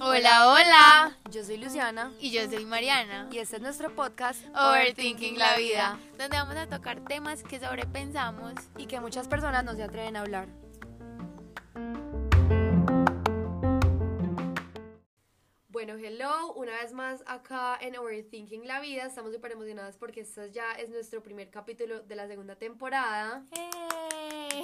Hola, hola. Yo soy Luciana Y yo soy Mariana. y este es nuestro podcast Overthinking la vida, donde vamos a tocar temas que sobrepensamos. y que muchas personas no se atreven a hablar. Bueno, hello, una vez más acá en Overthinking la vida. Estamos súper emocionadas porque este ya es nuestro primer capítulo de la segunda temporada. ¡Eh!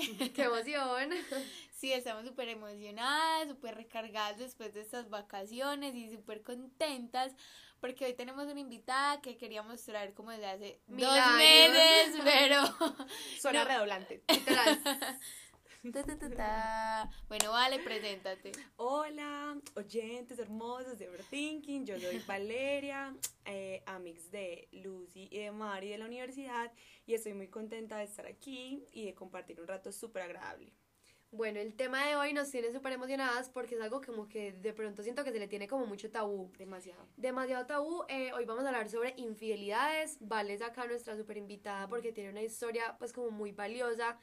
¡Qué emoción! Sí, estamos súper emocionadas, súper recargadas después de estas vacaciones y súper contentas porque hoy tenemos una invitada que queríamos traer como desde hace Mil dos años. meses, pero... Suena No. redoblante. Bueno, vale, preséntate. Hola, oyentes hermosos de Overthinking. Yo soy Valeria, eh, amix de Lucy y de Mari de la universidad. Y estoy muy contenta de estar aquí y de compartir un rato súper agradable. Bueno, el tema de hoy nos tiene súper emocionadas porque es algo como que de pronto siento que se le tiene como mucho tabú. Demasiado. Demasiado tabú. Eh, hoy vamos a hablar sobre infidelidades. Vale es acá nuestra super invitada porque tiene una historia pues como muy valiosa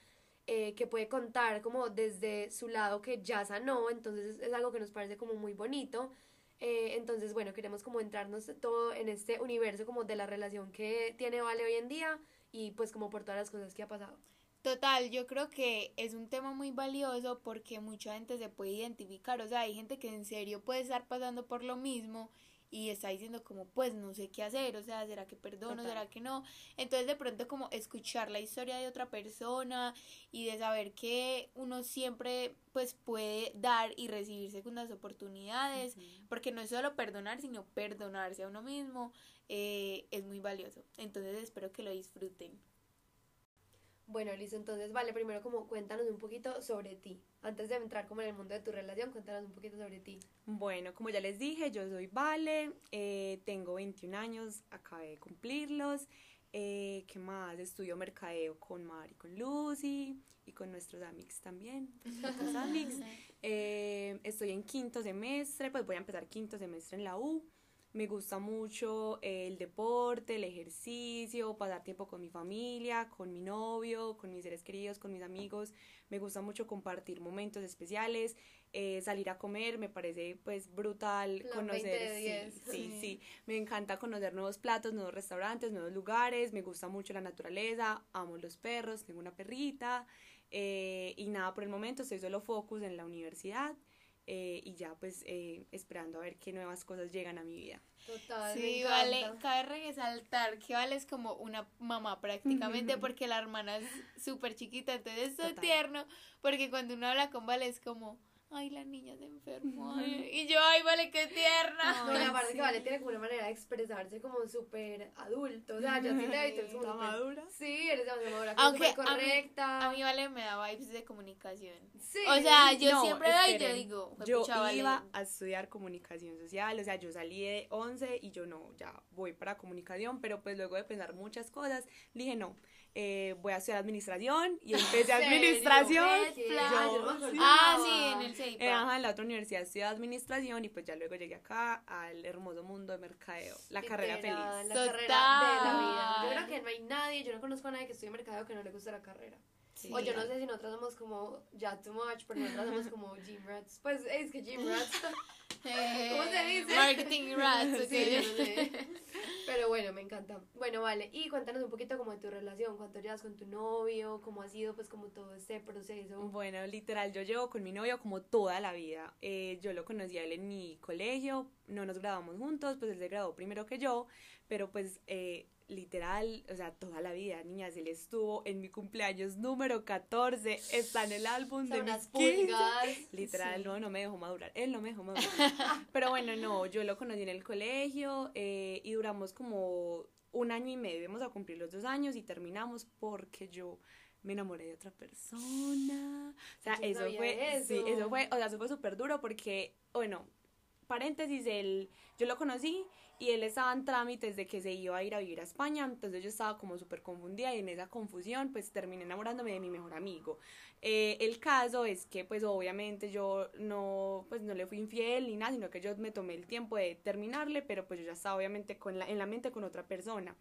eh, que puede contar como desde su lado que ya sanó. Entonces es, algo que nos parece como muy bonito. Eh, entonces bueno, queremos como entrarnos todo en este universo como de la relación que tiene Vale hoy en día y pues como por todas las cosas que ha pasado. Total, yo creo que es un tema muy valioso porque mucha gente se puede identificar, o sea, hay gente que en serio puede estar pasando por lo mismo y está diciendo como, pues no sé qué hacer, o sea, ¿será que perdono, Total. será que no? Entonces de pronto como escuchar la historia de otra persona y de saber que uno siempre pues puede dar y recibir segundas oportunidades, porque no es solo perdonar, sino perdonarse a uno mismo, eh, es muy valioso. Entonces espero que lo disfruten. Bueno, listo, entonces, vale, primero como cuéntanos un poquito sobre ti. Antes de entrar como en el mundo de tu relación, cuéntanos un poquito sobre ti. Bueno, como ya les dije, yo soy Vale, eh, tengo 21 años, acabé de cumplirlos. Eh, ¿Qué más? Estudio mercadeo con Mari, con Lucy y con nuestros amigos también. nuestros amigos. Eh, estoy en quinto semestre, pues voy a empezar quinto semestre en la U. Me gusta mucho el deporte, el ejercicio, pasar tiempo con mi familia, con mi novio, con mis seres queridos, con mis amigos. Me gusta mucho compartir momentos especiales, eh, salir a comer, me parece pues brutal Plan 20 conocer. de sí, 10. sí, Sí. sí. Me encanta conocer nuevos platos, nuevos restaurantes, nuevos lugares. Me gusta mucho la naturaleza, amo los perros, tengo una perrita. eh, y nada, por el momento estoy solo focus en la universidad. Eh, y ya pues eh, esperando a ver qué nuevas cosas llegan a mi vida. Total, Sí, vale, cabe resaltar que Vale es como una mamá prácticamente porque la hermana es súper chiquita, entonces es so tierno porque cuando uno habla con Vale es como, ay, la niña se enfermó, ay", y yo, ay, Vale, qué tierna. No, y aparte sí. que Vale tiene como una manera de expresarse como súper adulto. O sea, yo sí te he visto, como ¿Está súper- madura? Sí, eres demasiado madura, Aunque súper a mí- correcta. A mí Vale me da vibes de comunicación. Sí. O sea, yo No, siempre doy y yo digo, Yo iba a estudiar comunicación social, o sea, yo salí de 11 y yo no, ya voy para comunicación, pero pues luego de pensar muchas cosas, dije no, eh, voy a estudiar administración y empecé administración. Yo-. Ah, sí, en el Eh, CEIPA. ajá, en la otra universidad estudié administración y pues ya luego llegué acá al hermoso mundo de mercadeo, la carrera feliz. La Total. carrera de la vida. Yo creo que no hay nadie, yo no conozco a nadie que estue mercado que no le guste la carrera. Sí. O yo no sé si nosotros somos como ya too much, pero nosotros somos como gym rats. Pues es que gym rats. ¿Cómo se dice? Marketing rats, ok. Sí, yo no sé. Pero bueno, me encanta. Bueno, vale. Y cuéntanos un poquito como de tu relación, cuánto llevas con tu novio, cómo ha sido pues como todo este proceso. Bueno, literal, yo llevo con mi novio como toda la vida. Eh, yo lo conocí a él en mi colegio, no nos graduamos juntos, pues él se graduó primero que yo, pero pues eh, literal, o sea, toda la vida, niñas, él estuvo en mi cumpleaños número 14, está en el álbum de mis 15. pulgas. Literal, Sí. no, no me dejó madurar. Él no me dejó madurar. Pero bueno, no, yo lo conocí en el colegio eh, y duramos como un año y medio. Íbamos a cumplir los dos años y terminamos porque yo me enamoré de otra persona. O sea, Yo eso fue, eso. sí, eso fue, o sea, eso fue súper duro porque, bueno, paréntesis, él, yo lo conocí y él estaba en trámites de que se iba a ir a vivir a España, entonces yo estaba como súper confundida y en esa confusión pues terminé enamorándome de mi mejor amigo. Eh, el caso es que pues obviamente yo no, pues no le fui infiel ni nada, sino que yo me tomé el tiempo de terminarle, pero pues yo ya estaba obviamente con la, en la mente con otra persona.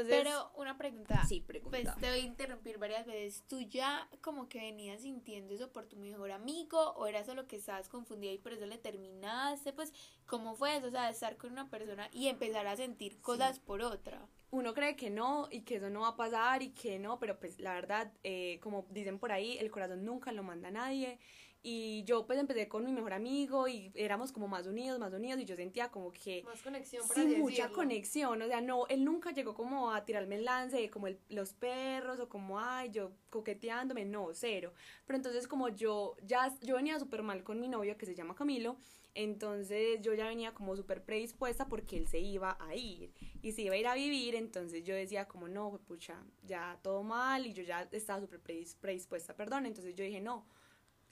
Entonces, Pero una pregunta. sí, pregunta. Pues te voy a interrumpir varias veces. ¿Tú ya como que venías sintiendo eso por tu mejor amigo o era solo que estabas confundida y por eso le terminaste? Pues, ¿cómo fue eso? O sea, estar con una persona y empezar a sentir cosas por otra. uno cree que no y que eso no va a pasar y que no, pero pues la verdad, eh, como dicen por ahí, el corazón nunca lo manda a nadie. Y yo pues empecé con mi mejor amigo y éramos como más unidos, más unidos y yo sentía como que Más conexión, por sí, mucha conexión, o sea, no, él nunca llegó como a tirarme el lance, como el- los perros o como, ay, yo coqueteándome, no, cero. Pero entonces como yo ya, yo venía súper mal con mi novio que se llama Camilo, entonces yo ya venía como súper predispuesta porque él se iba a ir y se iba a ir a vivir, entonces yo decía como, no, pucha, ya todo mal y yo ya estaba súper predis- predispuesta, perdón, entonces yo dije, no,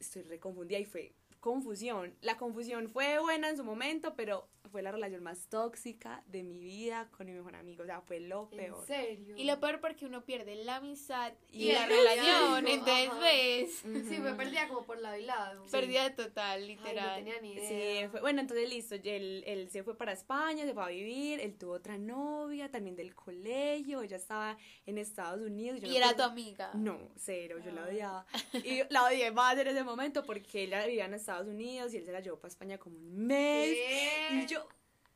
estoy reconfundida y fue confusión. La confusión fue buena en su momento, pero fue la relación más tóxica de mi vida con mi mejor amigo. O sea, fue lo ¿En peor. serio? Y lo peor porque uno pierde la amistad y, Y la el relación. Entonces, ajá. ves, Sí, fue perdida como por lado y lado. pérdida total, Ay, no literal. tenía ni idea. Sí, fue, bueno, entonces listo, él, él se fue para España, se fue a vivir, él tuvo otra novia, también del colegio, ella estaba en Estados Unidos. yo y no era podía- tu amiga. No, cero, yo la Ah. odiaba. Y la odié más en ese momento porque ella vivía en Estados Unidos y él se la llevó para España como un mes. ¿Qué? Y yo,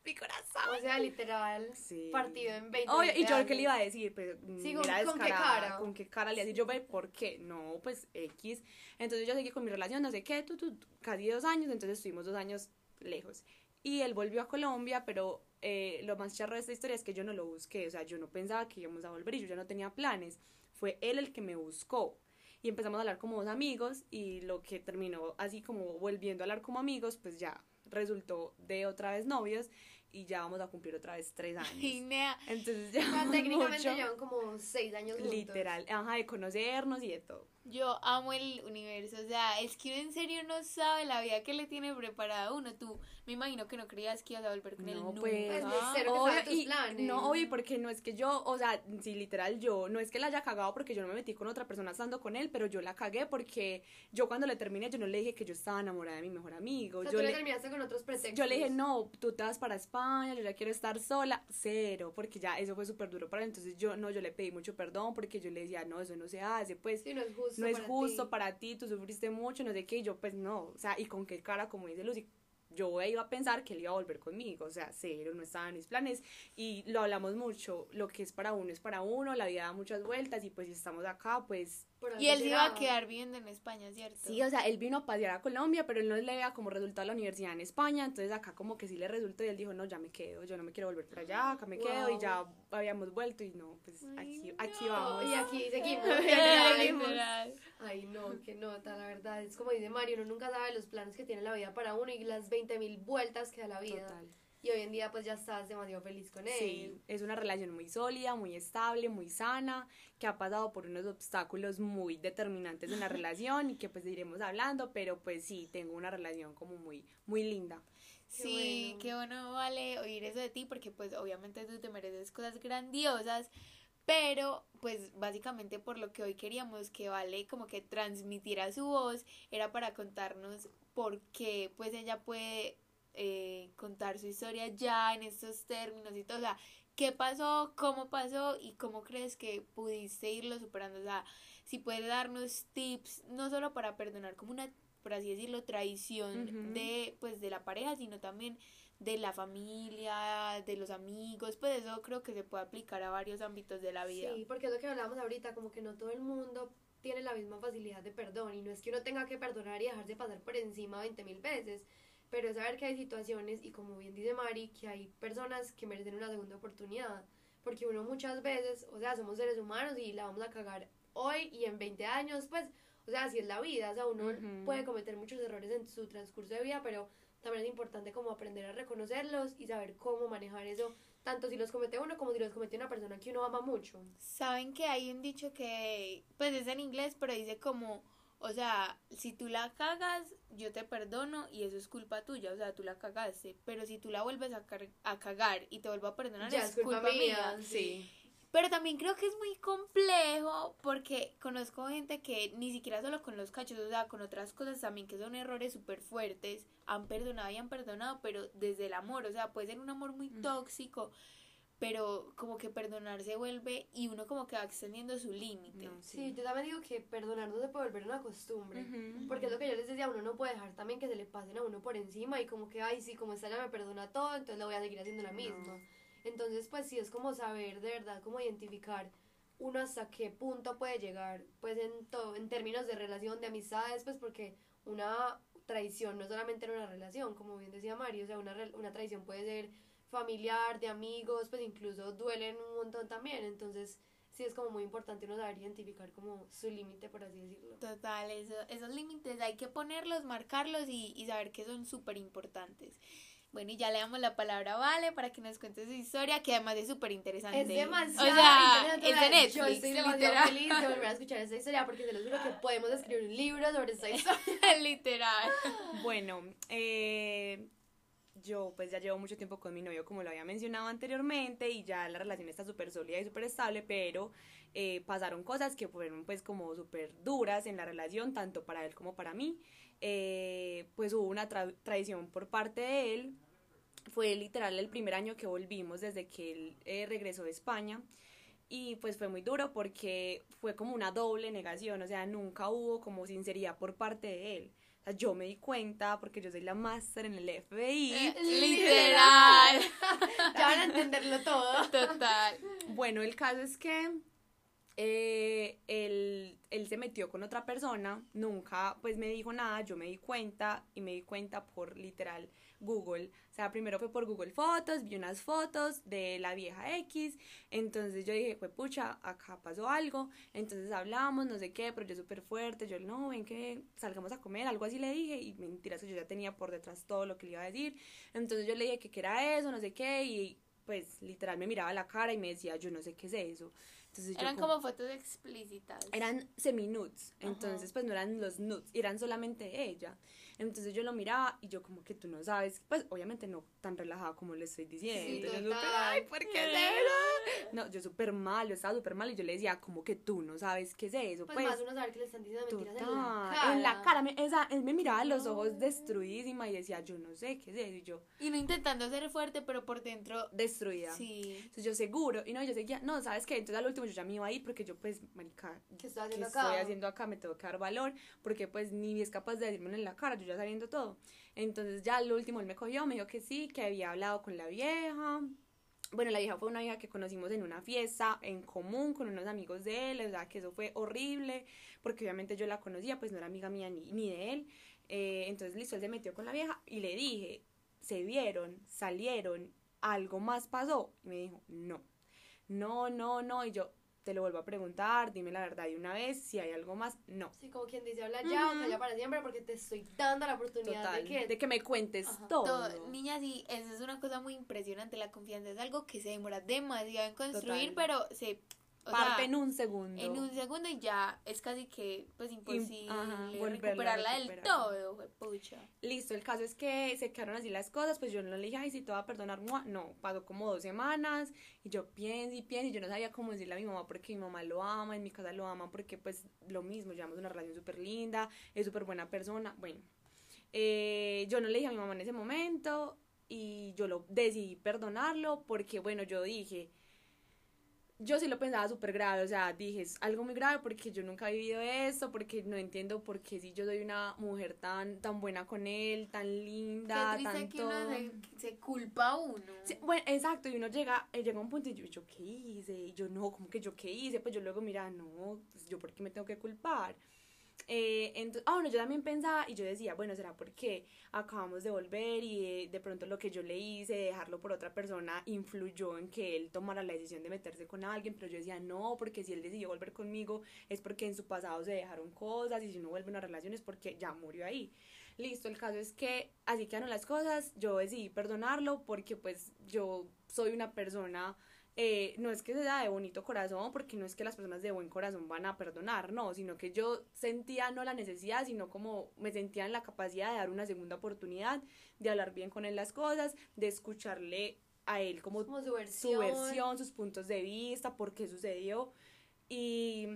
mi corazón. O sea, literal, Sí. partido en 20 Obvio, y yo años. qué le iba a decir, pues Sí, mm, ¿con- era con qué cara? ¿Con qué cara le iba a decir? Yo, ve, ¿por qué? No, pues X. Entonces yo seguí con mi relación, no sé qué, tú, tú, tú, casi dos años, entonces estuvimos dos años lejos. Y él volvió a Colombia, pero eh, lo más charro de esta historia es que yo no lo busqué, o sea, yo no pensaba que íbamos a volver y yo ya no tenía planes. Fue él el que me buscó. Y empezamos a hablar como dos amigos y lo que terminó así como volviendo a hablar como amigos, pues ya resultó de otra vez novios y ya vamos a cumplir otra vez tres años. Entonces ya técnicamente llevan como 6 años juntos. literal, ajá, de conocernos y de todo. Yo amo el universo, o sea, es que uno en serio no sabe la vida que le tiene preparada uno. Tú, me imagino que no creías que ibas a volver con él No, nunca. pues, Pues, que Obvio, sabe tus y- planes. no, obvio, porque no es que yo, o sea, sí, literal, yo, no es que la haya cagado porque yo no me metí con otra persona estando con él, pero yo la cagué porque yo cuando le terminé, yo no le dije que yo estaba enamorada de mi mejor amigo. O sea, yo tú le le, terminaste con otros pretextos. yo le dije, no, tú te vas para España, yo ya quiero estar sola, cero, porque ya eso fue súper duro para él. Entonces yo, no, yo le pedí mucho perdón porque yo le decía, no, eso no se hace, pues Sí, no es justo no es para justo ti. para ti, tú sufriste mucho, no sé qué, y yo pues no, o sea, y con qué cara, como dice Lucy, yo iba a pensar que él iba a volver conmigo, o sea, cero, no estaba en mis planes, y lo hablamos mucho, lo que es para uno es para uno, la vida da muchas vueltas, y pues si estamos acá, pues Y él se iba a quedar viviendo en España, ¿cierto? sí, o sea, él vino a pasear a Colombia, pero él no le veía como resultado la universidad en España, entonces acá como que sí le resultó, y él dijo, no, ya me quedo, yo no me quiero volver para allá, acá me quedo, y ya habíamos vuelto, y no, pues Ay, aquí, aquí no. vamos. Y aquí seguimos. Ay, no, qué nota, la verdad. Es como dice Mario, uno nunca sabe los planes que tiene la vida para uno y las 20 mil vueltas que da la vida. Total. Y hoy en día, pues ya estás demasiado feliz con él. Sí, es una relación muy sólida, muy estable, muy sana, que ha pasado por unos obstáculos muy determinantes en la relación y que pues iremos hablando, pero pues sí, tengo una relación como muy, muy linda. Qué Sí, bueno. qué bueno vale oír eso de ti porque pues obviamente tú te mereces cosas grandiosas, pero pues básicamente por lo que hoy queríamos que vale como que transmitiera su voz era para contarnos por qué pues ella puede eh, contar su historia ya en estos términos y todo, o sea, qué pasó, cómo pasó y cómo crees que pudiste irlo superando, o sea, si puede darnos tips no solo para perdonar como una por así decirlo, traición de pues de la pareja, sino también de la familia, de los amigos, pues eso creo que se puede aplicar a varios ámbitos de la vida. Sí, porque es lo que hablábamos ahorita, como que no todo el mundo tiene la misma facilidad de perdón y no es que uno tenga que perdonar y dejarse pasar por encima 20 mil veces, pero es saber que hay situaciones y como bien dice Mari, que hay personas que merecen una segunda oportunidad, porque uno muchas veces, o sea, somos seres humanos y la vamos a cagar hoy y en 20 años, pues, o sea, así es la vida, o sea, uno puede cometer muchos errores en su transcurso de vida, pero también es importante como aprender a reconocerlos y saber cómo manejar eso, tanto si los comete uno como si los comete una persona que uno ama mucho. Saben que hay un dicho que pues es en inglés, pero dice como, o sea, si tú la cagas, yo te perdono y eso es culpa tuya, o sea, tú la cagaste, pero si tú la vuelves a, a cagar y te vuelvo a perdonar, Ya es culpa, mía. Sí. Pero también creo que es muy complejo porque conozco gente que ni siquiera solo con los cachos, o sea, con otras cosas también que son errores súper fuertes, han perdonado y han perdonado, pero desde el amor, o sea, puede ser un amor muy Mm. Pero como que perdonar se vuelve y uno como que va extendiendo su límite. No, Sí, yo también digo que perdonar no se puede volver una costumbre. Porque es lo que yo les decía, uno no puede dejar también que se le pasen a uno por encima y como que, ay, sí, como esta ya me perdona todo, entonces le voy a seguir haciendo la misma. Entonces, pues sí, es como saber de verdad, como identificar uno hasta qué punto puede llegar, pues en todo, en términos de relación, de amistades, pues porque una traición no solamente en una relación, como bien decía Mario, o sea, una, una traición puede ser familiar, de amigos, pues incluso duelen un montón también, entonces sí es como muy importante uno saber identificar como su límite, por así decirlo. Total, eso, esos límites hay que ponerlos, marcarlos y, y saber que son súper importantes. Bueno, y ya le damos la palabra a Vale para que nos cuente su historia, que además es súper interesante. Es demasiado O sea, interesante, es de Netflix, Yo estoy demasiado literal. feliz de volver a escuchar esta historia porque se los juro que podemos escribir un libro sobre esta historia. literal. Bueno, eh, yo pues ya llevo mucho tiempo con mi novio, como lo había mencionado anteriormente, y ya la relación está súper sólida y súper estable, pero eh, pasaron cosas que fueron pues como súper duras en la relación, tanto para él como para mí. Eh, pues hubo una tra- traición por parte de él. Fue literal el primer año que volvimos desde que él eh, regresó de España. Y pues fue muy duro porque fue como una doble negación, o sea, nunca hubo como sinceridad por parte de él. Sea, yo me di cuenta porque yo soy la máster en el FBI. Eh, literal. ya van a entenderlo todo. Total. Bueno, el caso es que eh, él, él se metió con otra persona, nunca pues me dijo nada, yo me di cuenta y me di cuenta por literal Google. O sea, primero fue por Google Fotos, vi unas fotos de la vieja X, entonces yo dije, pues pucha, acá pasó algo, entonces hablamos, no sé qué, pero yo súper fuerte, yo no, ven que salgamos a comer, algo así le dije, y mentiras que yo ya tenía por detrás todo lo que le iba a decir, entonces yo le dije que qué era eso, no sé qué, y pues literal me miraba la cara y me decía, yo no sé qué es eso. Entonces, yo Eran como- como fotos explícitas. eran semi-nudes, entonces pues no eran los nudes, eran solamente ella. Entonces yo lo miraba y yo como que tú no sabes, pues obviamente no tan relajada como le estoy diciendo. Sí, yo total. súper, ay, ¿por qué es eso? No, yo súper mal, yo estaba súper mal y yo le decía como que tú no sabes qué es eso. Pues, Pues, más uno saber que le están diciendo mentiras en la total, cara. en la cara, me- esa, él me miraba a los No. ojos destruidísima y decía, yo no sé qué es eso, y yo Y no intentando ser fuerte, pero por dentro. destruida. Sí. Entonces yo seguro, y no, yo seguía, no, ¿sabes qué? Entonces al último yo ya me iba a ir porque yo pues, marica, ¿Qué estoy ¿qué haciendo estoy acá? haciendo acá? Me tengo que dar valor, porque pues ni es capaz de decirme en la cara, yo ya sabiendo todo. Entonces ya al último él me cogió, me dijo que sí, que había hablado con la vieja. Bueno, la vieja fue una vieja que conocimos en una fiesta en común con unos amigos de él, o sea, que eso fue horrible, porque obviamente yo la conocía, pues no era amiga mía ni, ni de él. Eh, entonces, listo, él se metió con la vieja y le dije, se vieron, salieron, algo más pasó. Y me dijo, no, no, no, no. Y yo, te lo vuelvo a preguntar, dime la verdad de una vez, si hay algo más, no. Sí, como quien dice, habla ya o calla para siempre porque te estoy dando la oportunidad Total, de que... me cuentes Ajá. todo. Todo, niñas, y eso es una cosa muy impresionante. La confianza es algo que se demora demasiado en construir, Total. pero se. O Parte sea, en un segundo. en un segundo y ya es casi que pues imposible ajá, recuperarla del todo, pucha. Listo, el caso es que se quedaron así las cosas, pues yo no le dije, ay, si te voy a perdonar, mua". no, pasó como dos semanas, y yo pienso y pienso, y yo no sabía cómo decirle a mi mamá porque mi mamá lo ama, en mi casa lo ama, porque pues lo mismo, llevamos una relación súper linda, es súper buena persona, bueno, eh, yo no le dije a mi mamá en ese momento, y yo lo decidí perdonarlo, porque bueno, yo dije, yo sí lo pensaba súper grave, o sea, dije, es algo muy grave porque yo nunca he vivido esto, porque no entiendo por qué si yo soy una mujer tan, tan buena con él, tan linda, Qué tan triste que uno se, se culpa a uno. Sí, bueno, exacto, y uno llega, eh, llega a un punto y yo, ¿yo qué hice? Y yo, no, como que yo qué hice? Pues yo luego, mira, no, pues yo por qué me tengo que culpar. Eh, entonces, ah, bueno, yo también pensaba y yo decía, bueno, ¿será porque acabamos de volver y eh, de pronto lo que yo le hice, dejarlo por otra persona, influyó en que él tomara la decisión de meterse con alguien? Pero yo decía, no, porque si él decidió volver conmigo es porque en su pasado se dejaron cosas y si no vuelve a una relación es porque ya murió ahí. Listo, el caso es que así quedaron las cosas, yo decidí perdonarlo porque pues yo soy una persona, eh, no es que sea de bonito corazón, porque no es que las personas de buen corazón van a perdonar, no, sino que yo sentía no la necesidad, sino como me sentía en la capacidad de dar una segunda oportunidad, de hablar bien con él las cosas, de escucharle a él como Como su su versión. versión, sus puntos de vista, por qué sucedió. Y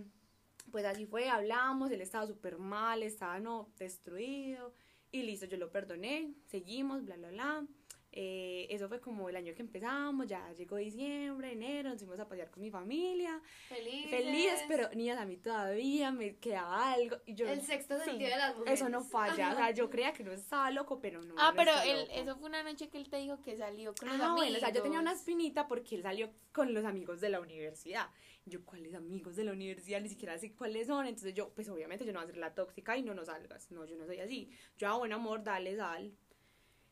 pues así fue, hablamos, él estaba súper mal, estaba no destruido. Y listo, yo lo perdoné, seguimos, bla, bla, bla. Eh, eso fue como el año que empezamos, ya llegó diciembre, enero, nos fuimos a pasear con mi familia. Felices. Felices, pero niñas, a mí todavía me quedaba algo. Y yo, El sexto sí, sentido de las mujeres. Eso no falla, o sea, yo creía que no estaba loco, pero no. Ah, no pero él, eso fue una noche que él te dijo que salió con los Ah, amigos. bueno, o sea, yo tenía una espinita porque él salió con los amigos de la universidad. Yo, ¿cuáles amigos de la universidad? Ni siquiera sé cuáles son. Entonces yo, pues obviamente yo no voy a ser la tóxica y no nos salgas. No, yo no soy así. Yo, ah, buen amor, dale, sal.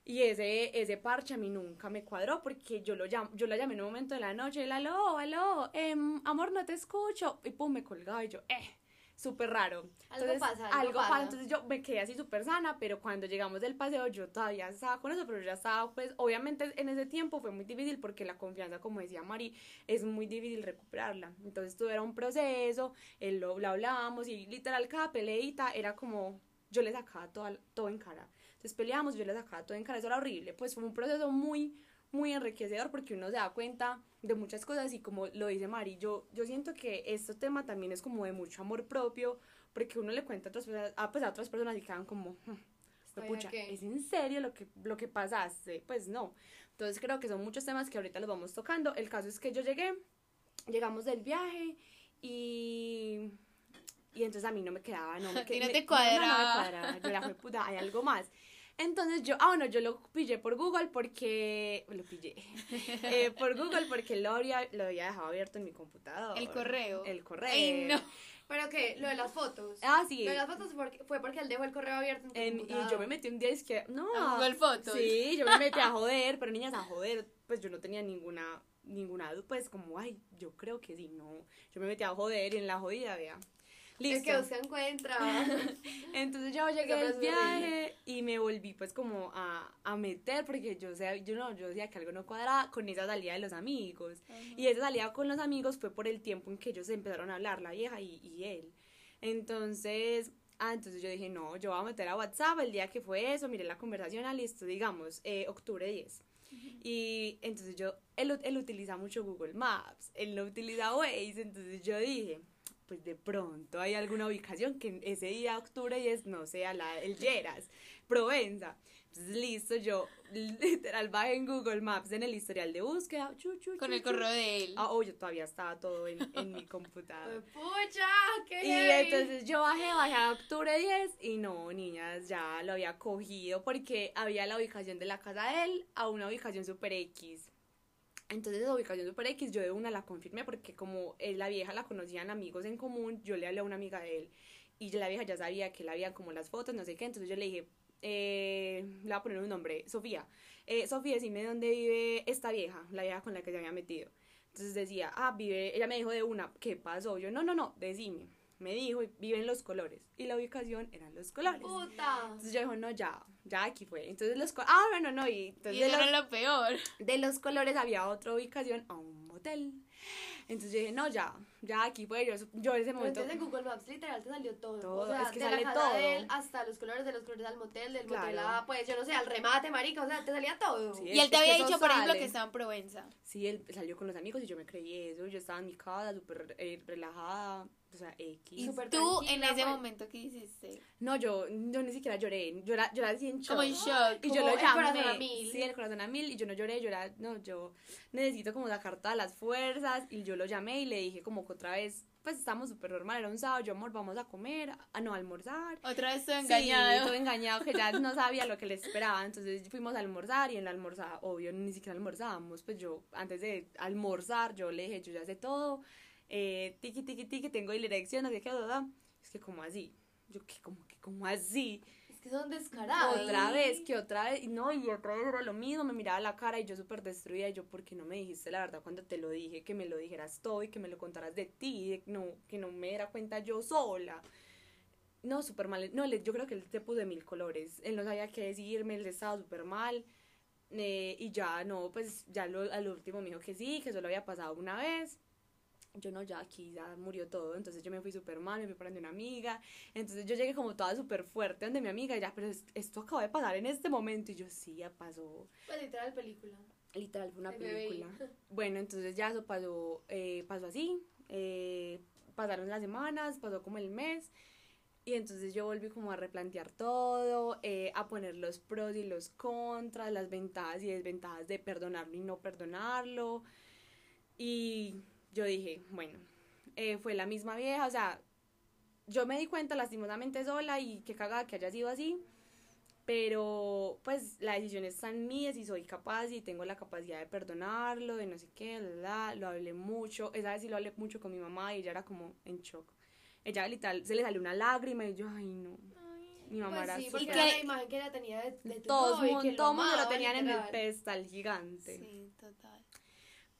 Y ese, ese parche a mí nunca me cuadró porque yo lo llam, yo la llamé en un momento de la noche, el aló, aló, em, amor, no te escucho. Y pum, me colgaba y yo, eh, súper raro. Algo Entonces, pasa, algo pasa. pasa. Entonces yo me quedé así súper sana, pero cuando llegamos del paseo yo todavía estaba con eso, pero ya estaba, pues, obviamente en ese tiempo fue muy difícil porque la confianza, como decía Mari, es muy difícil recuperarla. Entonces todo era un proceso, él lo, lo hablábamos y literal cada peleita era como, yo le sacaba todo, todo en cara. Entonces peleábamos, yo le sacaba todo en cara, eso era horrible. Pues fue un proceso muy, muy enriquecedor porque uno se da cuenta de muchas cosas y como lo dice Mari, yo, yo siento que este tema también es como de mucho amor propio porque uno le cuenta a otras personas, ah, pues a otras personas y quedan como, "Hmm, Estoy pucha, aquí". ¿es en serio lo que, lo que pasaste? Pues no. Entonces creo que son muchos temas que ahorita los vamos tocando. El caso es que yo llegué, llegamos del viaje y... Y entonces a mí no me quedaba, no me Y no te no, cuadraba. me cuadraba. Yo fue puta, hay algo más. Entonces yo, ah, bueno, yo lo pillé por Google porque, lo pillé, eh, por Google porque lo había, lo había dejado abierto en mi computador. El correo. El correo. No. Pero que lo de las fotos. Ah, sí. Lo de las fotos fue porque, fue porque él dejó el correo abierto en tu En- y yo me metí un día, es que, no. A Google Fotos. Sí, yo me metí a joder, pero niñas, a joder, pues yo no tenía ninguna, ninguna, du- pues como, ay, yo creo que sí, no. Yo me metí a joder y en la jodida, vea. Es Listo. que usted encuentra. Entonces yo llegué es viaje y me volví pues como a, a meter porque yo, sea, yo no, yo decía que algo no cuadraba con esa salida de los amigos. Y esa salida con los amigos fue por el tiempo en que ellos empezaron a hablar, la vieja y, y él. Entonces, ah, entonces yo dije, no, yo voy a meter a WhatsApp el día que fue eso, miré la conversación, ah, listo, digamos, eh, octubre 10. Y entonces yo, él, él utiliza mucho Google Maps, él no utiliza Waze, entonces yo dije, pues de pronto hay alguna ubicación que ese día, octubre 10, no sea la, el Lleras, Provenza. Entonces, listo, yo literal bajé en Google Maps en el historial de búsqueda. chu, chu, Con chu, el correo de él. Ah, oh, yo todavía estaba todo en, en mi computador. ¡Pucha! ¡Qué Y entonces yo bajé, bajé a octubre 10 y no, niñas, ya lo había cogido porque había la ubicación de la casa de él a una ubicación super X. Entonces esa ubicación super X yo de una la confirmé porque como eh, la vieja la conocían amigos en común, yo le hablé a una amiga de él y la vieja ya sabía que la había como las fotos, no sé qué, entonces yo le dije, eh, le voy a poner un nombre, Sofía. Eh, Sofía, decime dónde vive esta vieja, la vieja con la que se había metido. Entonces decía, ah, vive, ella me dijo de una, ¿qué pasó? Yo, no, no, no, decime. Me dijo, vive en los colores. Y la ubicación eran los colores. ¡Puta! Entonces yo dijo, no, ya, ya aquí fue. Entonces los colores, ah, bueno, no, y entonces y eso los, era lo peor. de los colores había otra ubicación a un motel. Entonces yo dije, no, ya, ya aquí fue. Yo, yo en ese Pero momento. entonces en Google Maps literal te salió todo. Todo, o sea, es que de sale la casa todo. de él hasta los colores, de los colores al motel, del motel Claro. a, pues yo no sé, al remate, marica, o sea, te salía todo. Sí. Y él te había dicho, por ejemplo, que estaba en Provenza. Sí, él salió con los amigos y yo me creí eso. Yo estaba en mi casa, súper eh, relajada. O sea, X. Y Súper tú, en ese momento, ¿qué hiciste? No, yo, yo ni siquiera lloré. Yo era, yo era así en shock. Como en shock. Y yo lo el llamé. corazón a mil. Sí, el corazón a mil. Y yo no lloré, yo era, no, yo necesito como sacar todas las fuerzas. Y yo lo llamé y le dije como que otra vez, pues estamos súper normal, era un sábado, yo, amor, vamos a comer, a no a almorzar. Otra vez estoy Sí, engañado. todo engañado, que ya no sabía lo que le esperaba. Entonces fuimos a almorzar y en la almorzada, obvio, ni siquiera almorzábamos. Pues yo, antes de almorzar, yo le dije, yo ya sé todo. Eh, tiki, tiki, tiki, tengo dirección, así que, ¿verdad? Es que, como así? Yo, que como que, como así? Es que son descarados. Otra vez, que otra vez, y no, y otra vez era lo mismo, me miraba la cara y yo súper destruida, y yo, ¿por qué no me dijiste la verdad cuando te lo dije? Que me lo dijeras todo y que me lo contaras de ti, de- no, que no me diera cuenta yo sola. No, súper mal, no, le- yo creo que él te puso de mil colores, él no sabía qué decirme, él estaba súper mal, eh, y ya, no, pues, ya lo, al último me dijo que sí, que solo había pasado una vez, yo no, ya aquí ya murió todo, entonces yo me fui súper mal, me fui para donde una amiga, entonces yo llegué como toda súper fuerte donde mi amiga, y ya, pero es- esto acaba de pasar en este momento, y yo, sí, ya pasó, Pues literal película. literal, fue una El película. Bueno, entonces ya eso pasó, eh, pasó así, eh, pasaron las semanas, pasó como el mes, Y entonces yo volví como a replantear todo, eh, a poner los pros y los contras, las ventajas y desventajas de perdonarlo y no perdonarlo. Y yo dije, bueno, eh, fue la misma vieja, o sea, yo me di cuenta lastimosamente sola y qué cagada que haya sido así, pero pues la decisión está en mí, si soy capaz y tengo la capacidad de perdonarlo, de no sé qué, la, lo hablé mucho, esa vez sí lo hablé mucho con mi mamá y ella era como en shock. Ella literal se le salió una lágrima y yo, ay no. Mi mamá Pues era sí, así. ¿Y era qué? la imagen que ella tenía de, de tu que todo el mundo lo tenían en el pedestal gigante. Sí, total.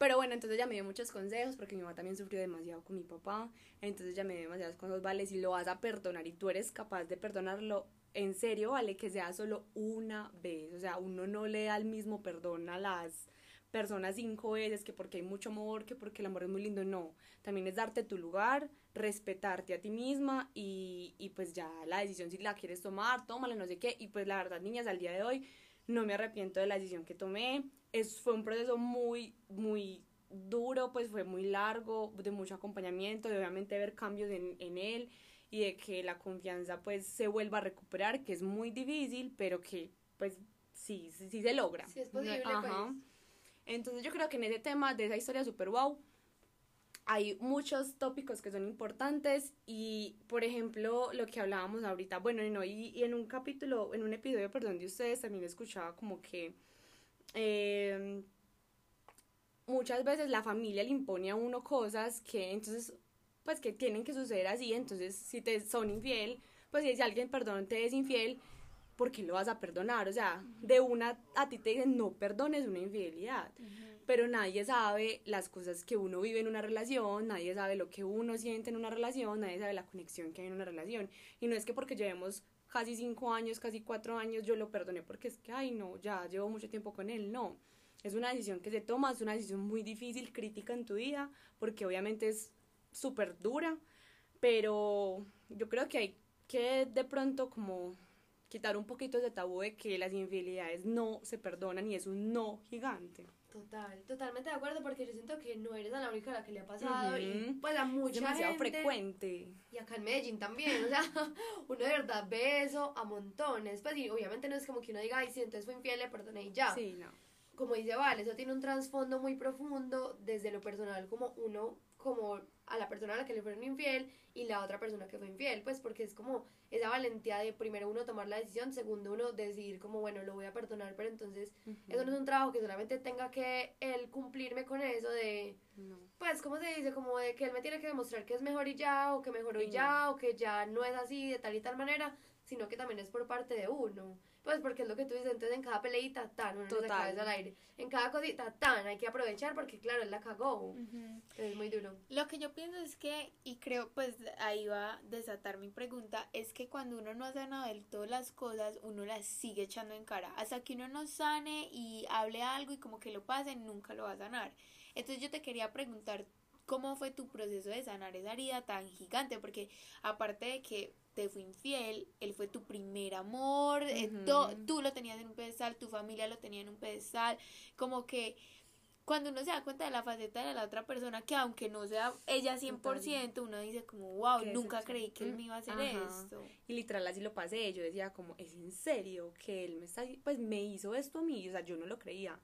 Pero bueno, entonces ella me dio muchos consejos porque mi mamá también sufrió demasiado con mi papá. Entonces ella me dio demasiados consejos, vale, si lo vas a perdonar y tú eres capaz de perdonarlo, en serio, vale, que sea solo una vez. O sea, uno no le da el mismo perdón a las personas cinco veces, que porque hay mucho amor, que porque el amor es muy lindo, no. También es darte tu lugar, respetarte a ti misma y, y pues ya la decisión si la quieres tomar, tómala, no sé qué. Y pues la verdad, niñas, al día de hoy no me arrepiento de la decisión que tomé. Es, fue un proceso muy, muy duro, pues fue muy largo, de mucho acompañamiento, de obviamente ver cambios en, en él y de que la confianza pues se vuelva a recuperar, que es muy difícil, pero que pues sí, sí, sí se logra. Sí, es posible, Ajá. pues. Entonces yo creo que en ese tema de esa historia super wow hay muchos tópicos que son importantes y por ejemplo lo que hablábamos ahorita, bueno y no, y, y en un capítulo, en un episodio, perdón, de ustedes también escuchaba como que eh, muchas veces la familia le impone a uno cosas que entonces pues que tienen que suceder así, entonces si te son infiel, pues si alguien perdón te es infiel, ¿por qué lo vas a perdonar? O sea, de una a ti te dicen no perdones una infidelidad, pero nadie sabe las cosas que uno vive en una relación, nadie sabe lo que uno siente en una relación, nadie sabe la conexión que hay en una relación. Y no es que porque llevemos casi cinco años, casi cuatro años, yo lo perdoné porque es que, ay, no, ya llevo mucho tiempo con él, no. Es una decisión que se toma, es una decisión muy difícil, crítica en tu vida, porque obviamente es súper dura, pero yo creo que hay que de pronto como quitar un poquito ese tabú de que las infidelidades no se perdonan y es un no gigante. Total, totalmente de acuerdo porque yo siento que no eres a la única a la que le ha pasado y pues a Es mucha demasiado gente frecuente. y acá en Medellín también, o sea, uno de verdad ve eso a montones, pues y obviamente no es como que uno diga, ay, sí, entonces fue infiel, le perdoné y ya. Sí, no. Como dice Vale, eso tiene un trasfondo muy profundo desde lo personal como uno, como a la persona a la que le fueron infiel y la otra persona que fue infiel, pues porque es como esa valentía de primero uno tomar la decisión, segundo uno decidir como, bueno, lo voy a perdonar, pero entonces eso no es un trabajo que solamente tenga que él cumplirme con eso de, No. pues, ¿cómo se dice? Como de que él me tiene que demostrar que es mejor y ya, o que mejoró y Y ya, o que ya no es así de tal y tal manera, sino que también es por parte de uno. Pues porque es lo que tú dices, entonces en cada peleita, tan, uno no se Total. cabeza al aire. En cada cosita, tan, hay que aprovechar porque claro, él la cagó. Es muy duro. Lo que yo pienso es que, y creo pues ahí va a desatar mi pregunta, es que cuando uno no ha sanado del todo las cosas, uno las sigue echando en cara. Hasta que uno no sane y hable algo y como que lo pase, nunca lo va a sanar. Entonces yo te quería preguntar cómo fue tu proceso de sanar esa herida tan gigante, porque aparte de que te fue infiel, él fue tu primer amor, to- tú lo tenías en un pedestal, tu familia lo tenía en un pedestal, como que cuando uno se da cuenta de la faceta de la otra persona, que aunque no sea ella 100%, uno dice como, wow, nunca creí que él me iba a hacer ajá. esto. Y literal así lo pasé, yo decía como, ¿es en serio que él me está, pues me hizo esto a mí? O sea, yo no lo creía.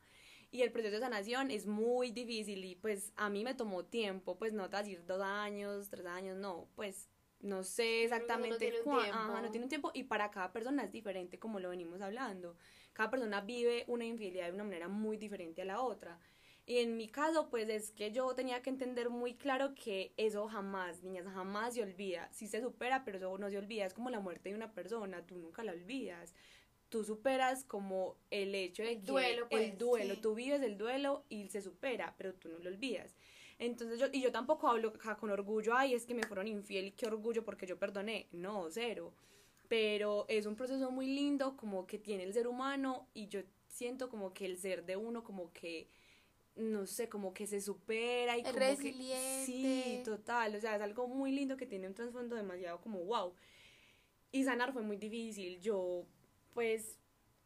Y el proceso de sanación es muy difícil y pues a mí me tomó tiempo, pues no te vas a decir dos años, tres años, no, pues no sé no exactamente tiene un cuán- tiempo. ajá, no tiene un tiempo y para cada persona es diferente como lo venimos hablando. Cada persona vive una infidelidad de una manera muy diferente a la otra. Y en mi caso, pues es que yo tenía que entender muy claro que eso jamás, niñas, jamás se olvida. Sí se supera, pero eso no se olvida. Es como la muerte de una persona, tú nunca la olvidas. Tú superas como el hecho de El que duelo, el pues, duelo, sí. tú vives el duelo y se supera, pero tú no lo olvidas. Entonces yo, y yo tampoco hablo acá con orgullo, ay, es que me fueron infiel y qué orgullo porque yo perdoné. No, cero. Pero es un proceso muy lindo como que tiene el ser humano y yo siento como que el ser de uno como que no sé, como que se supera y Es como que sí, total, o sea, es algo muy lindo que tiene un trasfondo demasiado como wow. Y sanar fue muy difícil. Yo pues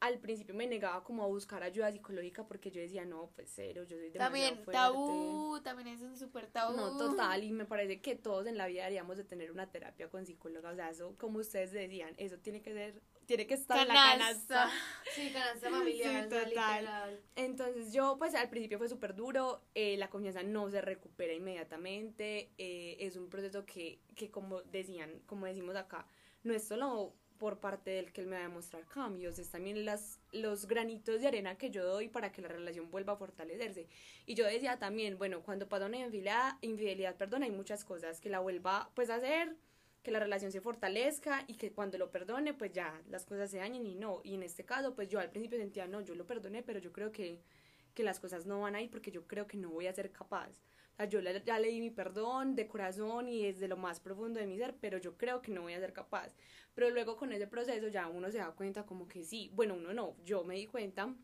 al principio me negaba como a buscar ayuda psicológica porque yo decía, no, pues cero, yo soy demasiado También fuerte. tabú, también es un súper tabú. No, total, y me parece que todos en la vida deberíamos de tener una terapia con psicóloga, o sea, eso, como ustedes decían, eso tiene que ser, tiene que estar en la Canasta. canasta. Sí, canasta familiar, Sí, total. Entonces yo, pues al principio fue súper duro, eh, la confianza no se recupera inmediatamente, eh, es un proceso que, que como decían, como decimos acá, no es solo por parte del que él me va a demostrar cambios, es también las, los granitos de arena que yo doy para que la relación vuelva a fortalecerse. Y yo decía también, bueno, cuando pasa una infidelidad, infidelidad, perdón, hay muchas cosas que la vuelva pues a hacer, que la relación se fortalezca y que cuando lo perdone pues ya las cosas se dañen y no. Y en este caso pues yo al principio sentía, no, yo lo perdoné, pero yo creo que, que las cosas no van a ir porque yo creo que no voy a ser capaz. Yo ya le di mi perdón de corazón y desde lo más profundo de mi ser, pero yo creo que no voy a ser capaz. Pero luego con ese proceso ya uno se da cuenta como que sí, bueno, uno no, yo me di cuenta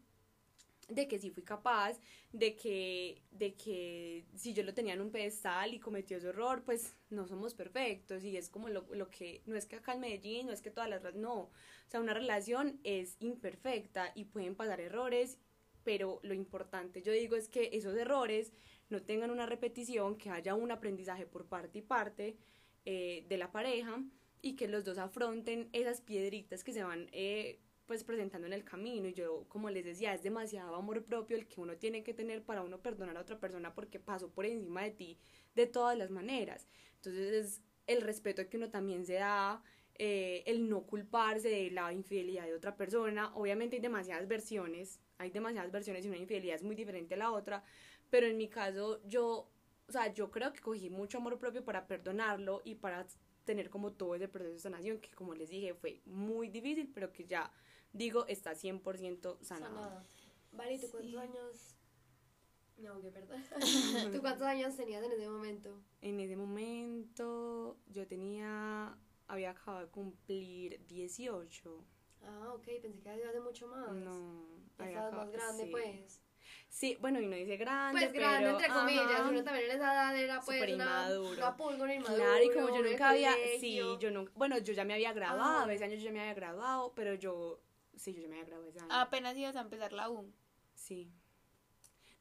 de que sí fui capaz, de que, de que si yo lo tenía en un pedestal y cometió ese error, pues no somos perfectos y es como lo, lo que, no es que acá en Medellín, no es que todas las, no, o sea, una relación es imperfecta y pueden pasar errores, pero lo importante yo digo es que esos errores no tengan una repetición, que haya un aprendizaje por parte y parte eh, de la pareja y que los dos afronten esas piedritas que se van eh, pues presentando en el camino. Y yo como les decía es demasiado amor propio el que uno tiene que tener para uno perdonar a otra persona porque pasó por encima de ti de todas las maneras. Entonces es el respeto que uno también se da eh, el no culparse de la infidelidad de otra persona. Obviamente hay demasiadas versiones hay demasiadas versiones y una infidelidad es muy diferente a la otra pero en mi caso yo o sea yo creo que cogí mucho amor propio para perdonarlo y para tener como todo ese proceso de sanación que como les dije fue muy difícil pero que ya digo está 100% sanado. Sanada. Vale, ¿y tú cuántos Sí. años? No, qué perdón. ¿Tú cuántos años tenías en ese momento? En ese momento yo tenía, había acabado de cumplir 18. Ah, ok, pensé que hace mucho más. No, Ya había estabas más grande, sí. pues. Sí, bueno, y no dice grande, Pues grande, pero, entre comillas. ajá. Uno también en esa edad era pues Súper una, inmaduro. una pulga, inmaduro. Claro, y como yo nunca había, sí, yo nunca, bueno, yo ya me había graduado, Ah. ese año yo ya me había graduado, pero yo, sí, yo ya me había graduado ese año. Apenas ibas a empezar la U. Sí.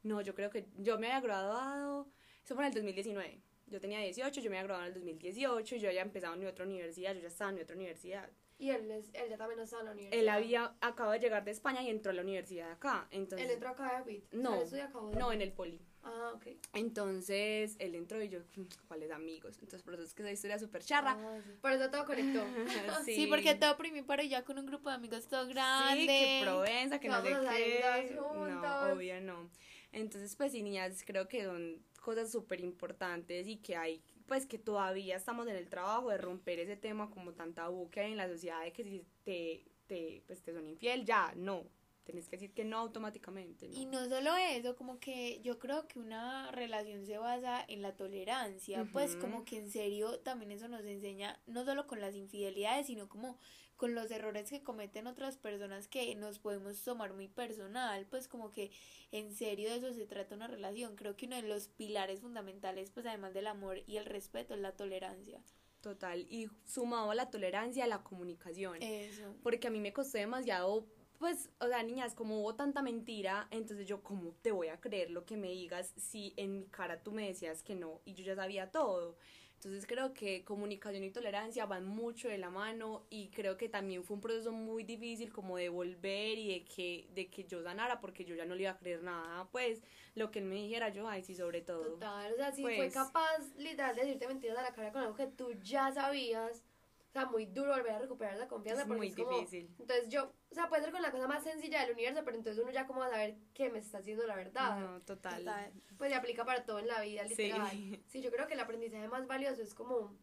No, yo creo que yo me había graduado, eso fue en el 2019. Yo tenía 18, yo me había graduado en el 2018, yo ya empezado en mi otra universidad, yo ya estaba en mi otra universidad. Y él, es, él ya también estaba en la universidad. Él había, acaba de llegar de España y entró a la universidad de acá, entonces... Él entró acá a WIT. No, ¿o No, en el poli. Ah, ok. Entonces, él entró y yo, "Mm, ¿cuáles amigos? Entonces, por eso es que esa historia es súper charra. Ah, sí. Por eso todo conectó. Sí, porque todo primíparo ya con un grupo de amigos todo grande. Sí, que Provenza, que no sé qué. No, obvio no. Entonces, pues sí, niñas, creo que son cosas súper importantes y que hay, pues que todavía estamos en el trabajo de romper ese tema como tan tabú que hay en la sociedad de que si te, te, pues, te son infiel, ya, no. Tenés que decir que no automáticamente, ¿no? Y no solo eso, como que yo creo que una relación se basa en la tolerancia, pues como que en serio también eso nos enseña, no solo con las infidelidades, sino como con los errores que cometen otras personas que nos podemos tomar muy personal, pues como que en serio de eso se trata una relación. Creo que uno de los pilares fundamentales, pues además del amor y el respeto, es la tolerancia. Total. Y sumado a la tolerancia, la comunicación. Eso. porque a mí me costó demasiado, pues, o sea, niñas, como hubo tanta mentira, entonces yo, ¿cómo te voy a creer lo que me digas si en mi cara tú me decías que no y yo ya sabía todo? Entonces creo que comunicación y tolerancia van mucho de la mano y creo que también fue un proceso muy difícil como de volver y de que, de que yo sanara porque yo ya no le iba a creer nada, pues lo que él me dijera yo, ay sí, sobre todo. Total, o sea, si fue Pues- capaz literal de decirte mentiras a la cara con algo que tú ya sabías, o sea, muy duro volver a recuperar esa confianza Es porque muy es como- difícil. entonces yo, o sea, puede ser con la cosa más sencilla del universo, pero entonces uno ya como va a saber que me está haciendo la verdad. No, total. Total. Pues se aplica para todo en la vida, Sí. Sí. yo creo que el aprendizaje más valioso es como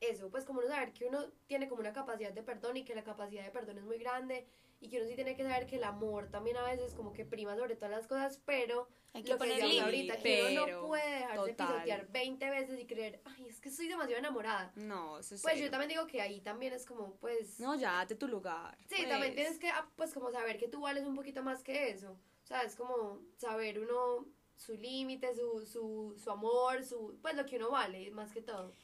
eso, pues como uno saber que uno tiene como una capacidad de perdón y que la capacidad de perdón es muy grande y que uno sí tiene que saber que el amor también a veces como que prima sobre todas las cosas, pero Hay que lo que decíamos ahorita, que uno no puede dejarse total. pisotear 20 veces y creer, ay, es que estoy demasiado enamorada. No, eso es Pues yo también digo que ahí también es como, pues... No, ya, date tu lugar. Sí, pues. también tienes que, ah, pues, como saber que tú vales un poquito más que eso. O sea, es como saber uno su límite, su, su, su amor, su, pues lo que uno vale, más que todo.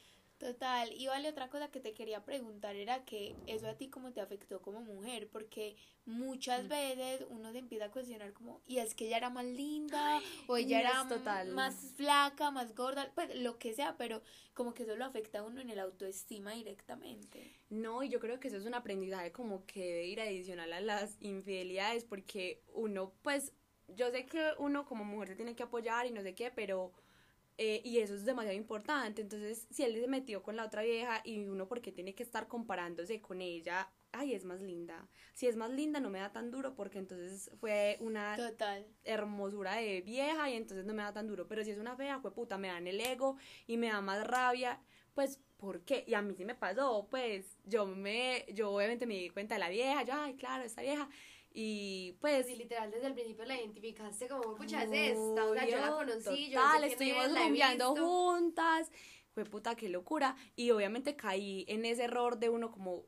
Total, y vale, otra cosa que te quería preguntar era que eso a ti cómo te afectó como mujer, porque muchas Mm. veces uno se empieza a cuestionar como, y es que ella era más linda, o ella era total. más flaca, más gorda, pues lo que sea, pero como que eso lo afecta a uno en el autoestima directamente. No, y yo creo que eso es un aprendizaje como que debe ir adicional a las infidelidades, porque uno, pues, yo sé que uno como mujer se tiene que apoyar y no sé qué, pero, eh, y eso es demasiado importante, entonces, si él se metió con la otra vieja y uno porque tiene que estar comparándose con ella, ay, es más linda. Si es más linda no me da tan duro porque entonces fue una Total. hermosura de vieja y entonces no me da tan duro. Pero si es una fea, fue puta, me dan el ego y me da más rabia. Pues, ¿por qué? Y a mí sí me pasó, pues, yo me, yo obviamente me di cuenta de la vieja, yo, ay, claro, esta vieja. Y pues, Pues, y literal, desde el principio la identificaste como, pucha, es esta. O sea, yo la conocí, yo total, quién estuvimos rumbeando juntas. Fue puta, qué locura. Y obviamente caí en ese error de uno como